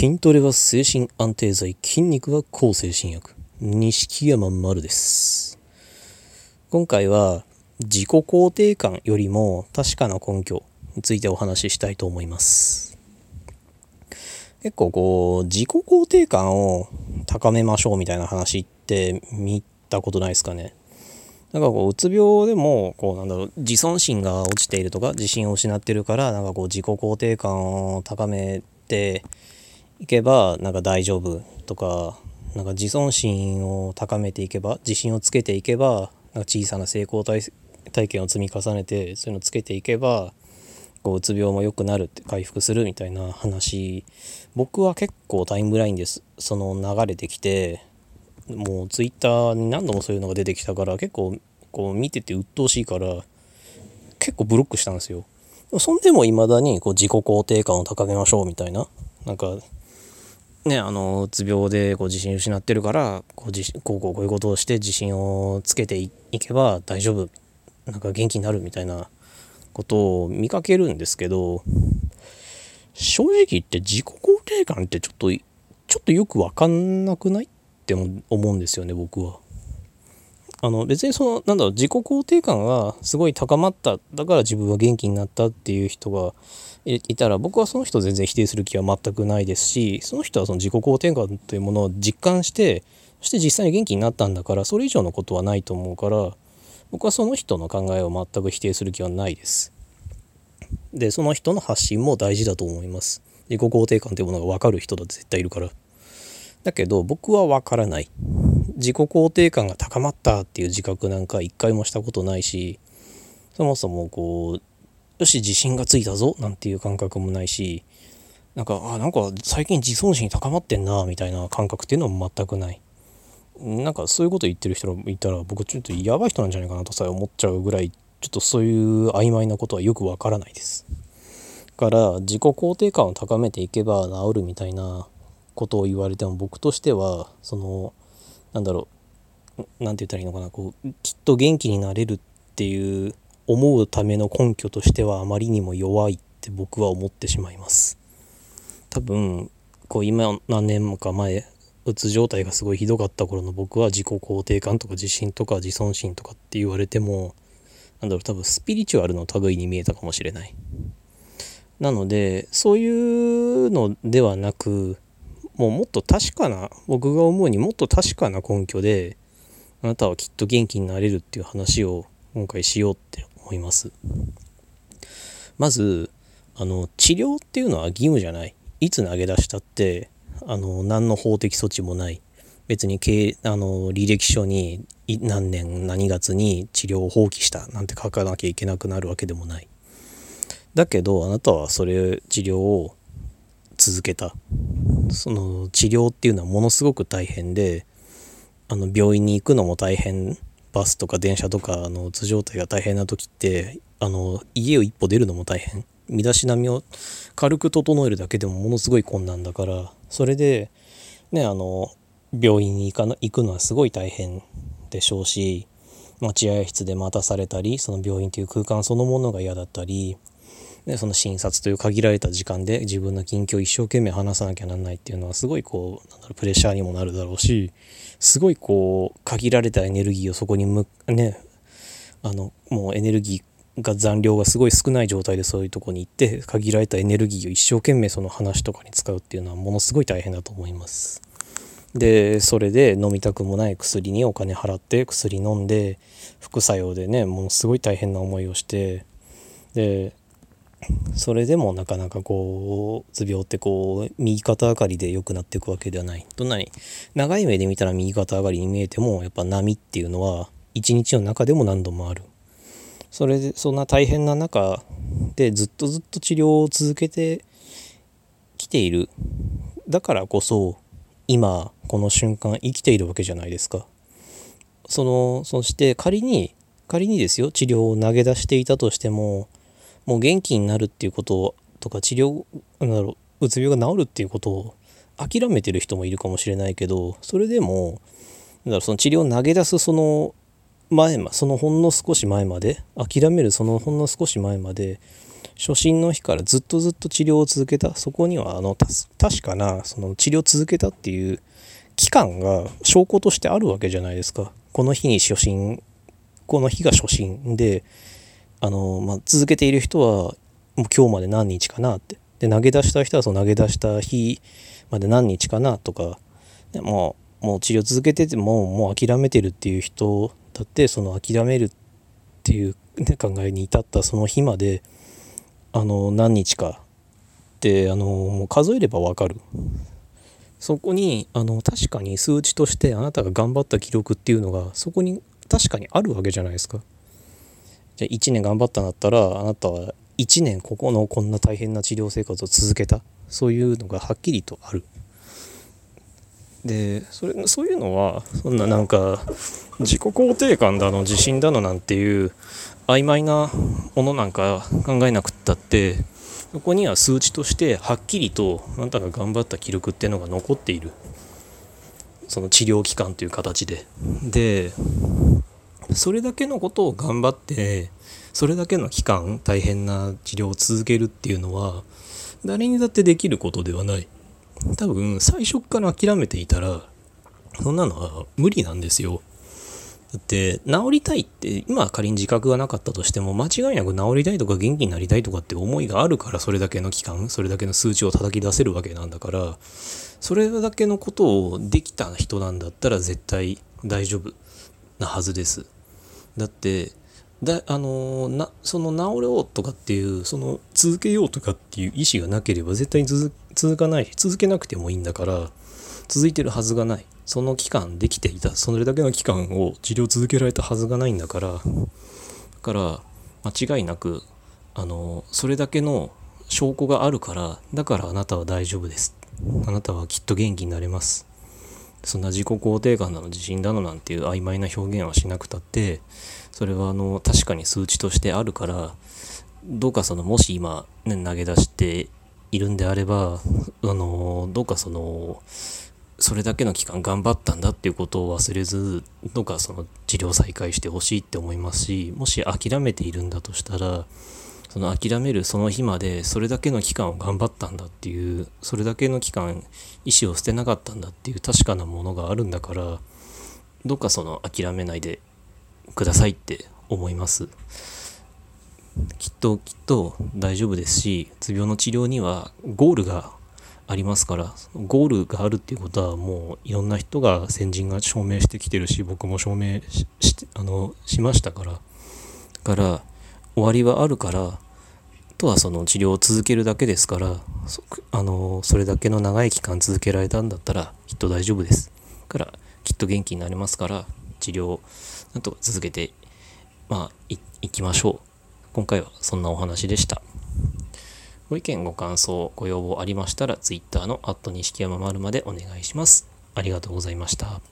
筋トレは精神安定剤、筋肉は抗精神薬。錦山丸です。今回は自己肯定感よりも確かな根拠についてお話ししたいと思います。結構こう、自己肯定感を高めましょうみたいな話って見たことないですかね。なんかこううつ病でもこうなんだろう自尊心が落ちているとか自信を失ってるからなんかこう自己肯定感を高めていけばなんか大丈夫とかなんか自尊心を高めていけば自信をつけていけばなんか小さな成功体体験を積み重ねてそういうのをつけていけばこううつ病も良くなるって回復するみたいな話僕は結構タイムラインですその流れてきてもうツイッターに何度もそういうのが出てきたから結構こう見てて鬱陶しいから結構ブロックしたんですよ。そんでも未だにこう自己肯定感を高めましょうみたいななんかねあのうつ病でこう自信失ってるからこう自こうこうこういうことをして自信をつけていけば大丈夫なんか元気になるみたいなことを見かけるんですけど正直言って自己肯定感ってちょっとちょっとよく分かんなくない？って思うんですよね僕は。あの別にそのなんだろう自己肯定感がすごい高まっただから自分は元気になったっていう人がいたら僕はその人全然否定する気は全くないですしその人はその自己肯定感というものを実感してそして実際に元気になったんだからそれ以上のことはないと思うから僕はその人の考えを全く否定する気はないです。でその人の発信も大事だと思います。自己肯定感というものが分かる人だって絶対いるから。だけど僕は分からない。自己肯定感が高まったっていう自覚なんか一回もしたことないしそもそもこうよし自信がついたぞなんていう感覚もないしなんかあなんか最近自尊心高まってんなみたいな感覚っていうのも全くない。なんかそういうこと言ってる人いたら僕ちょっとやばい人なんじゃないかなとさえ思っちゃうぐらいちょっとそういう曖昧なことはよくわからないです。だから自己肯定感を高めていけば治るみたいなことを言われても僕としてはそのなんだろうなんて言ったらいいのかなこうきっと元気になれるっていう思うための根拠としてはあまりにも弱いって僕は思ってしまいます。多分こう今何年もか前うつ状態がすごいひどかった頃の僕は自己肯定感とか自信とか自尊心とかって言われてもなんだろう多分スピリチュアルの類に見えたかもしれない。なのでそういうのではなくもうもっと確かな僕が思うにもっと確かな根拠であなたはきっと元気になれるっていう話を今回しようって思います。まずあの治療っていうのは義務じゃない。いつ投げ出したってあの何の法的措置もない。別に経あの履歴書に何年何月に治療を放棄したなんて書かなきゃいけなくなるわけでもない。だけどあなたはそれ治療を続けた。その治療っていうのはものすごく大変であの病院に行くのも大変バスとか電車とかあのうつ状態が大変な時ってあの家を一歩出るのも大変。身だしなみを軽く整えるだけでもものすごい困難だからそれでねあの病院に行かな行くのはすごい大変でしょうし待合室で待たされたりその病院という空間そのものが嫌だったりでその診察という限られた時間で自分の近況を一生懸命話さなきゃなんないっていうのはすごいこうなんだろうプレッシャーにもなるだろうしすごいこう限られたエネルギーをそこにむねあのもうエネルギーが残量がすごい少ない状態でそういうとこに行って限られたエネルギーを一生懸命その話とかに使うっていうのはものすごい大変だと思います。でそれで飲みたくもない薬にお金払って薬飲んで副作用でねものすごい大変な思いをしてでそれでもなかなかこううつ病ってこう右肩上がりで良くなっていくわけではない。どんなに長い目で見たら右肩上がりに見えてもやっぱ波っていうのは一日の中でも何度もある。それでそんな大変な中でずっとずっと治療を続けてきている。だからこそ今この瞬間生きているわけじゃないですか。そのそして仮に仮にですよ治療を投げ出していたとしてももう元気になるっていうこととか治療なんだろううつ病が治るっていうことを諦めてる人もいるかもしれないけどそれでもなんだろうその治療を投げ出すその前まそのほんの少し前まで諦めるそのほんの少し前まで初診の日からずっとずっと治療を続けたそこにはあの確かなその治療を続けたっていう期間が証拠としてあるわけじゃないですか。この日に初診この日が初診であの、まあ、続けている人はもう今日まで何日かなって。で投げ出した人はその投げ出した日まで何日かなとか。でももう治療続けててももう諦めてるっていう人だってその諦めるっていう、ね、考えに至ったその日まであの何日かってあのもう数えれば分かる。そこにあの確かに数値としてあなたが頑張った記録っていうのがそこに確かにあるわけじゃないですか。じゃあ1年頑張ったんだったらあなたは1年ここのこんな大変な治療生活を続けた。そういうのがはっきりとある。でそれそういうのはそんななんか自己肯定感だの自信だのなんていう曖昧なものなんか考えなくったってそこには数値としてはっきりとあなたが頑張った記録っていうのが残っている。その治療期間という形で。でそれだけのことを頑張ってそれだけの期間大変な治療を続けるっていうのは誰にだってできることではない。多分最初から諦めていたらそんなのは無理なんですよ。だって治りたいって今仮に自覚がなかったとしても間違いなく治りたいとか元気になりたいとかって思いがあるからそれだけの期間それだけの数値を叩き出せるわけなんだからそれだけのことをできた人なんだったら絶対大丈夫。なはずです。だってだあのなその治ろうとかっていうその続けようとかっていう意思がなければ絶対に続かない続けなくてもいいんだから続いてるはずがない。その期間できていた。それだけの期間を治療続けられたはずがないんだから。だから間違いなくあのそれだけの証拠があるからだからあなたは大丈夫です。あなたはきっと元気になれます。そんな自己肯定感だの自信だのなんていう曖昧な表現はしなくたってそれはあの確かに数値としてあるからどうかそのもし今、ね、投げ出しているんであればあのどうかそのそれだけの期間頑張ったんだっていうことを忘れずどうかその治療再開してほしいって思いますしもし諦めているんだとしたらその諦めるその日までそれだけの期間を頑張ったんだっていうそれだけの期間意思を捨てなかったんだっていう確かなものがあるんだからどっかその諦めないでくださいって思います。きっときっと大丈夫ですしうつ病の治療にはゴールがありますからゴールがあるっていうことはもういろんな人が先人が証明してきてるし僕も証明しあのしましたから。から終わりはあるからとはその治療を続けるだけですからあのそれだけの長い期間続けられたんだったらきっと大丈夫ですからきっと元気になりますから治療をなんとか続けてまあいいきましょう今回はそんなお話でしたご意見、ご感想、ご要望ありましたら、Twitter の、錦山丸までお願いします。ありがとうございました。